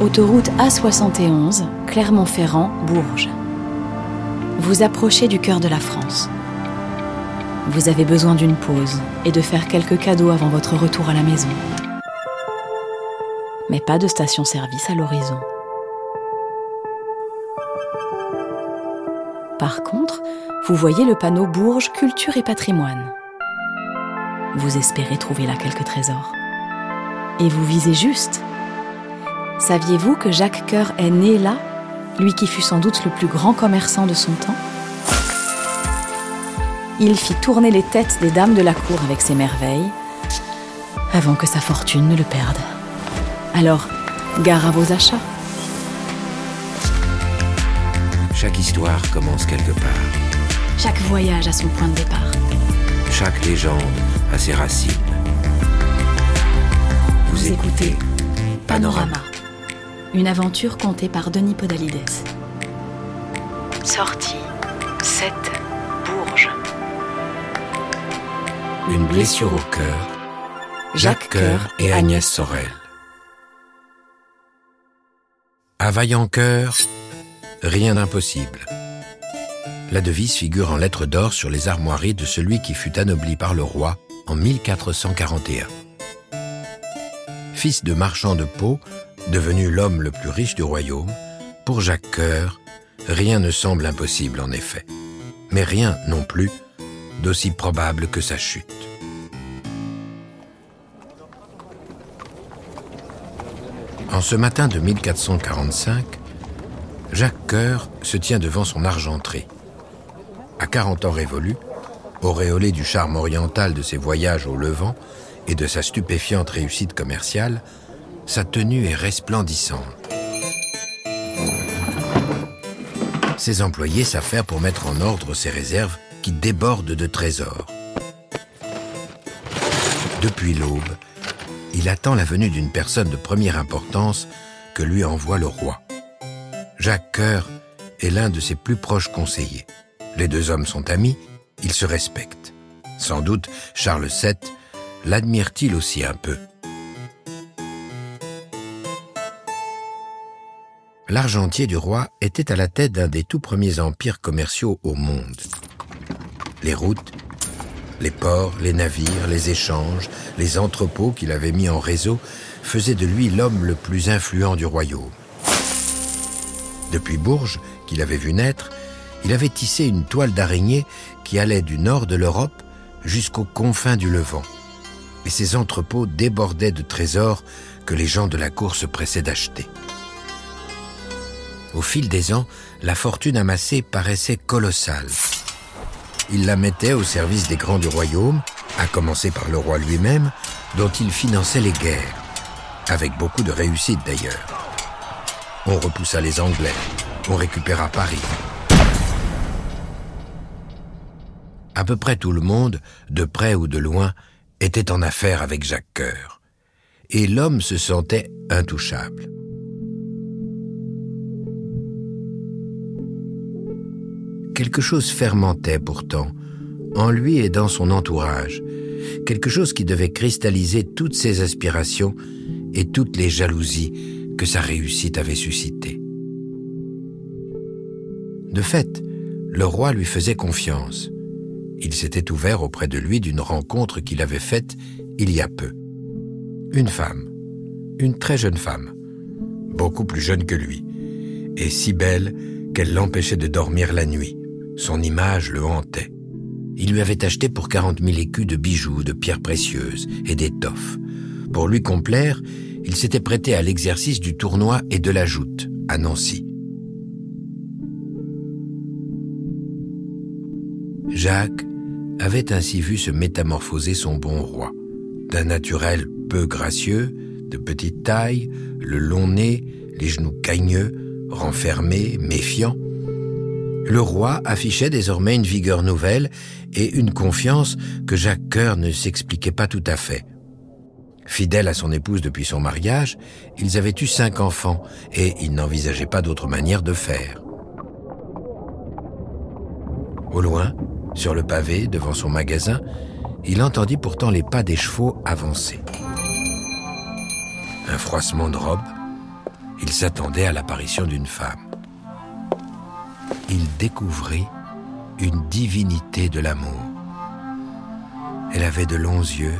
Autoroute A71, Clermont-Ferrand, Bourges. Vous approchez du cœur de la France. Vous avez besoin d'une pause et de faire quelques cadeaux avant votre retour à la maison. Mais pas de station-service à l'horizon. Par contre, vous voyez le panneau Bourges Culture et Patrimoine. Vous espérez trouver là quelques trésors. Et vous visez juste. Saviez-vous que Jacques Coeur est né là, lui qui fut sans doute le plus grand commerçant de son temps? Il fit tourner les têtes des dames de la cour avec ses merveilles, avant que sa fortune ne le perde. Alors, gare à vos achats. Chaque histoire commence quelque part. Chaque voyage a son point de départ. Chaque légende a ses racines. Vous, écoutez Panorama, une aventure contée par Denis Podalides. Sortie 7 Bourges. Une blessure au cœur. Jacques Coeur et Agnès Sorel. À vaillant cœur, rien d'impossible. La devise figure en lettres d'or sur les armoiries de celui qui fut anobli par le roi en 1441. Fils de marchand de peau, devenu l'homme le plus riche du royaume, pour Jacques Coeur, rien ne semble impossible en effet, mais rien non plus d'aussi probable que sa chute. En ce matin de 1445, Jacques Coeur se tient devant son argenterie. À 40 ans révolus, auréolé du charme oriental de ses voyages au Levant et de sa stupéfiante réussite commerciale, sa tenue est resplendissante. Ses employés s'affairent pour mettre en ordre ses réserves qui débordent de trésors. Depuis l'aube, il attend la venue d'une personne de première importance que lui envoie le roi. Jacques Coeur est l'un de ses plus proches conseillers. Les deux hommes sont amis, ils se respectent. Sans doute, Charles VII l'admire-t-il aussi un peu? L'argentier du roi était à la tête d'un des tout premiers empires commerciaux au monde. Les routes, les ports, les navires, les échanges, les entrepôts qu'il avait mis en réseau faisaient de lui l'homme le plus influent du royaume. Depuis Bourges, qu'il avait vu naître, il avait tissé une toile d'araignée qui allait du nord de l'Europe jusqu'aux confins du Levant. Et ses entrepôts débordaient de trésors que les gens de la cour se pressaient d'acheter. Au fil des ans, la fortune amassée paraissait colossale. Il la mettait au service des grands du royaume, à commencer par le roi lui-même, dont il finançait les guerres, avec beaucoup de réussite d'ailleurs. On repoussa les Anglais, on récupéra Paris, à peu près tout le monde, de près ou de loin, était en affaire avec Jacques Coeur. Et l'homme se sentait intouchable. Quelque chose fermentait pourtant, en lui et dans son entourage, quelque chose qui devait cristalliser toutes ses aspirations et toutes les jalousies que sa réussite avait suscitées. De fait, le roi lui faisait confiance il s'était ouvert auprès de lui d'une rencontre qu'il avait faite il y a peu. Une femme, une très jeune femme, beaucoup plus jeune que lui, et si belle qu'elle l'empêchait de dormir la nuit. Son image le hantait. Il lui avait acheté pour quarante mille écus de bijoux, de pierres précieuses et d'étoffes. Pour lui complaire, il s'était prêté à l'exercice du tournoi et de la joute, à Nancy. Jacques avait ainsi vu se métamorphoser son bon roi. D'un naturel peu gracieux, de petite taille, le long nez, les genoux cagneux, renfermés, méfiants, le roi affichait désormais une vigueur nouvelle et une confiance que Jacques Coeur ne s'expliquait pas tout à fait. Fidèle à son épouse depuis son mariage, ils avaient eu cinq enfants et il n'envisageait pas d'autre manière de faire. Au loin, sur le pavé, devant son magasin, il entendit pourtant les pas des chevaux avancer. Un froissement de robe, Il s'attendait à l'apparition d'une femme. Il découvrit une divinité de l'amour. Elle avait de longs yeux,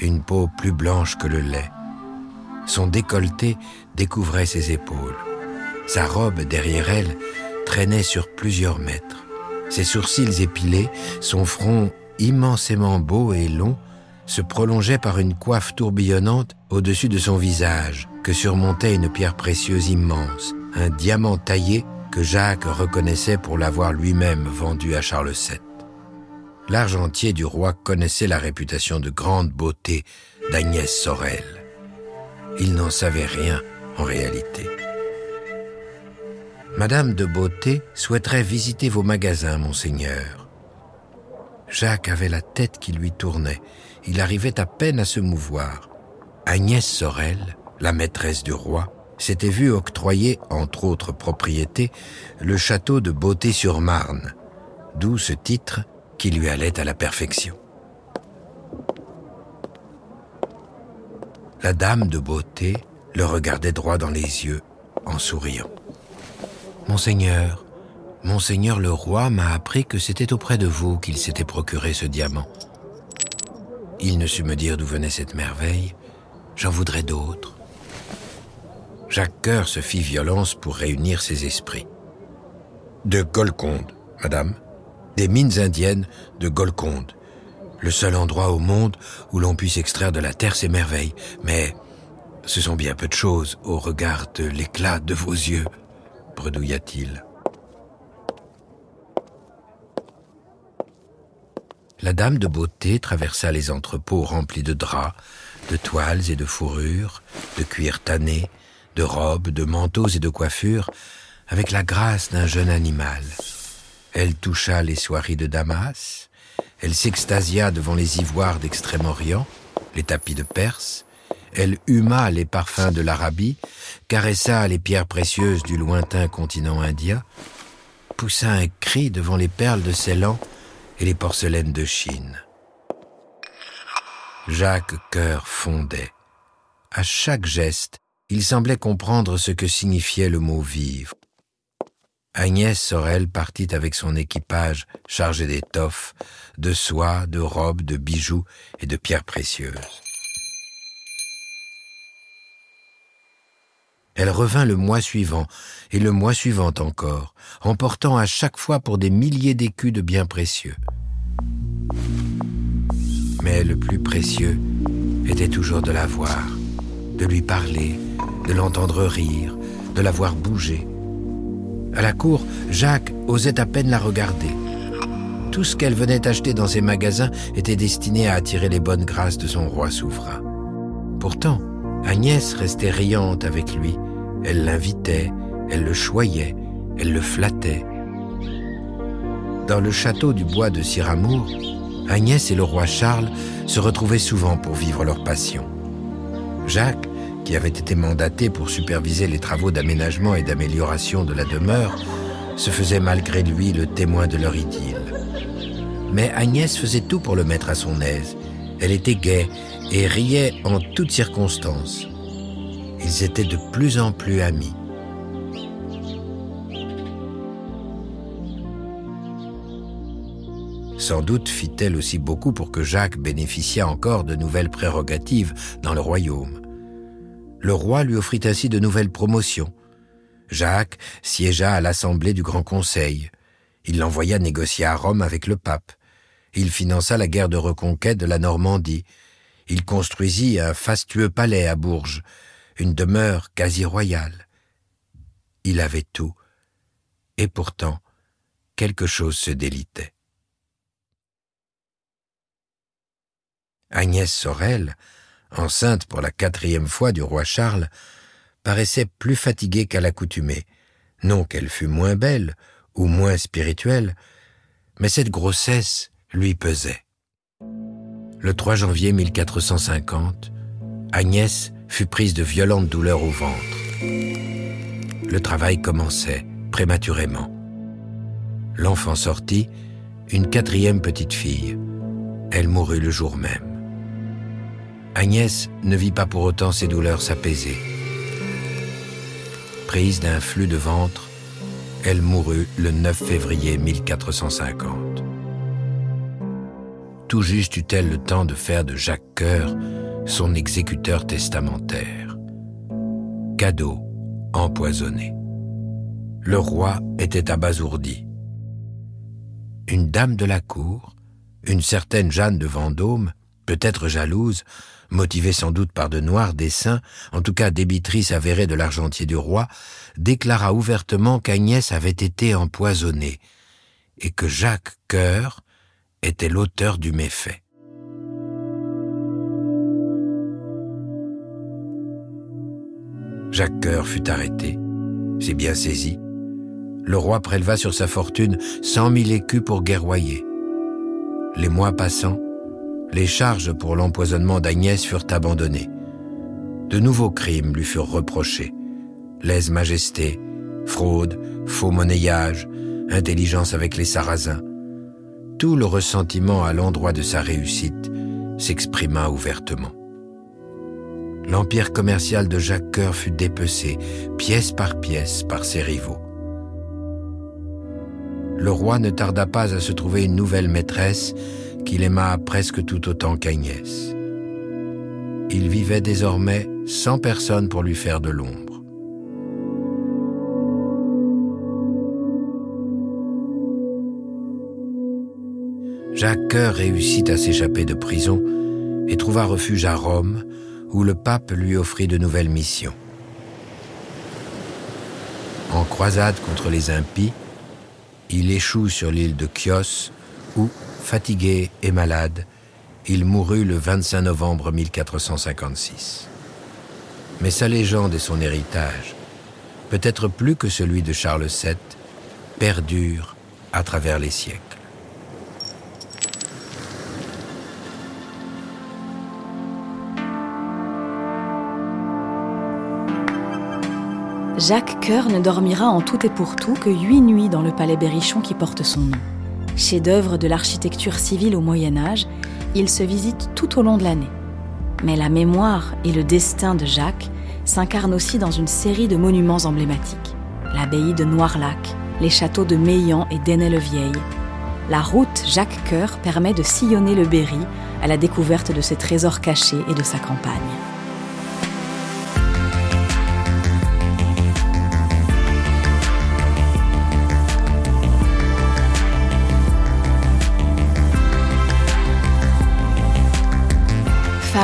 une peau plus blanche que le lait. Son décolleté découvrait ses épaules. Sa robe derrière elle traînait sur plusieurs mètres. Ses sourcils épilés, son front immensément beau et long, se prolongeait par une coiffe tourbillonnante au-dessus de son visage, que surmontait une pierre précieuse immense, un diamant taillé que Jacques reconnaissait pour l'avoir lui-même vendu à Charles VII. L'argentier du roi connaissait la réputation de grande beauté d'Agnès Sorel. Il n'en savait rien en réalité. Madame de Beauté souhaiterait visiter vos magasins, monseigneur. Jacques avait la tête qui lui tournait. Il arrivait à peine à se mouvoir. Agnès Sorel, la maîtresse du roi, s'était vue octroyer, entre autres propriétés, le château de Beauté-sur-Marne, d'où ce titre qui lui allait à la perfection. La dame de beauté le regardait droit dans les yeux en souriant. Monseigneur, Monseigneur le roi m'a appris que c'était auprès de vous qu'il s'était procuré ce diamant. Il ne sut me dire d'où venait cette merveille, j'en voudrais d'autres. Jacques Coeur se fit violence pour réunir ses esprits. De Golconde, madame, des mines indiennes de Golconde, le seul endroit au monde où l'on puisse extraire de la terre ces merveilles, mais ce sont bien peu de choses au regard de l'éclat de vos yeux, bredouilla-t-il. La dame de beauté traversa les entrepôts remplis de draps, de toiles et de fourrures, de cuir tanné, de robes, de manteaux et de coiffures, avec la grâce d'un jeune animal. Elle toucha les soieries de Damas, elle s'extasia devant les ivoires d'Extrême-Orient, les tapis de Perse, elle huma les parfums de l'Arabie, caressa les pierres précieuses du lointain continent indien, poussa un cri devant les perles de Ceylan et les porcelaines de Chine. Jacques Cœur fondait. À chaque geste, il semblait comprendre ce que signifiait le mot vivre. Agnès Sorel partit avec son équipage chargé d'étoffes, de soie, de robes, de bijoux et de pierres précieuses. Elle revint le mois suivant, et le mois suivant encore, emportant à chaque fois pour des milliers d'écus de biens précieux. Mais le plus précieux était toujours de la voir, de lui parler, de l'entendre rire, de la voir bouger. À la cour, Jacques osait à peine la regarder. Tout ce qu'elle venait acheter dans ses magasins était destiné à attirer les bonnes grâces de son roi souverain. Pourtant, Agnès restait riante avec lui, elle l'invitait, elle le choyait, elle le flattait. Dans le château du bois de Siramour, Agnès et le roi Charles se retrouvaient souvent pour vivre leur passion. Jacques, qui avait été mandaté pour superviser les travaux d'aménagement et d'amélioration de la demeure, se faisait malgré lui le témoin de leur idylle. Mais Agnès faisait tout pour le mettre à son aise. Elle était gaie et riait en toutes circonstances ils étaient de plus en plus amis. Sans doute fit-elle aussi beaucoup pour que Jacques bénéficiât encore de nouvelles prérogatives dans le royaume. Le roi lui offrit ainsi de nouvelles promotions. Jacques siégea à l'Assemblée du Grand Conseil. Il l'envoya négocier à Rome avec le pape. Il finança la guerre de reconquête de la Normandie. Il construisit un fastueux palais à Bourges une demeure quasi royale. Il avait tout, et pourtant quelque chose se délitait. Agnès Sorel, enceinte pour la quatrième fois du roi Charles, paraissait plus fatiguée qu'à l'accoutumée. Non qu'elle fût moins belle ou moins spirituelle, mais cette grossesse lui pesait. Le 3 janvier 1450, Agnès fut prise de violentes douleurs au ventre. Le travail commençait prématurément. L'enfant sortit, une quatrième petite fille. Elle mourut le jour même. Agnès ne vit pas pour autant ses douleurs s'apaiser. Prise d'un flux de ventre, elle mourut le 9 février 1450. Tout juste eut-elle le temps de faire de Jacques Coeur son exécuteur testamentaire. Cadeau empoisonné. Le roi était abasourdi. Une dame de la cour, une certaine Jeanne de Vendôme, peut-être jalouse, motivée sans doute par de noirs desseins, en tout cas débitrice avérée de l'argentier du roi, déclara ouvertement qu'Agnès avait été empoisonnée et que Jacques Coeur était l'auteur du méfait. Jacques Coeur fut arrêté. C'est bien saisi. Le roi préleva sur sa fortune cent mille écus pour guerroyer. Les mois passant, les charges pour l'empoisonnement d'Agnès furent abandonnées. De nouveaux crimes lui furent reprochés. Lèse-majesté, fraude, faux monnayage, intelligence avec les Sarrasins. Tout le ressentiment à l'endroit de sa réussite s'exprima ouvertement. L'empire commercial de Jacques Coeur fut dépecé, pièce par pièce, par ses rivaux. Le roi ne tarda pas à se trouver une nouvelle maîtresse qu'il aima presque tout autant qu'Agnès. Il vivait désormais sans personne pour lui faire de l'ombre. Jacques Coeur réussit à s'échapper de prison et trouva refuge à Rome, où le pape lui offrit de nouvelles missions. En croisade contre les impies, il échoue sur l'île de Chios, fatigué et malade, il mourut le 25 novembre 1456. Mais sa légende et son héritage, peut-être plus que celui de Charles VII, perdurent à travers les siècles. Jacques Coeur ne dormira en tout et pour tout que huit nuits dans le palais Berrichon qui porte son nom. Chef-d'œuvre de l'architecture civile au Moyen Âge, il se visite tout au long de l'année. Mais la mémoire et le destin de Jacques s'incarnent aussi dans une série de monuments emblématiques. L'abbaye de Noirlac, les châteaux de Meillan et d'Ainay-le-Vieil. La route Jacques Coeur permet de sillonner le Berry à la découverte de ses trésors cachés et de sa campagne.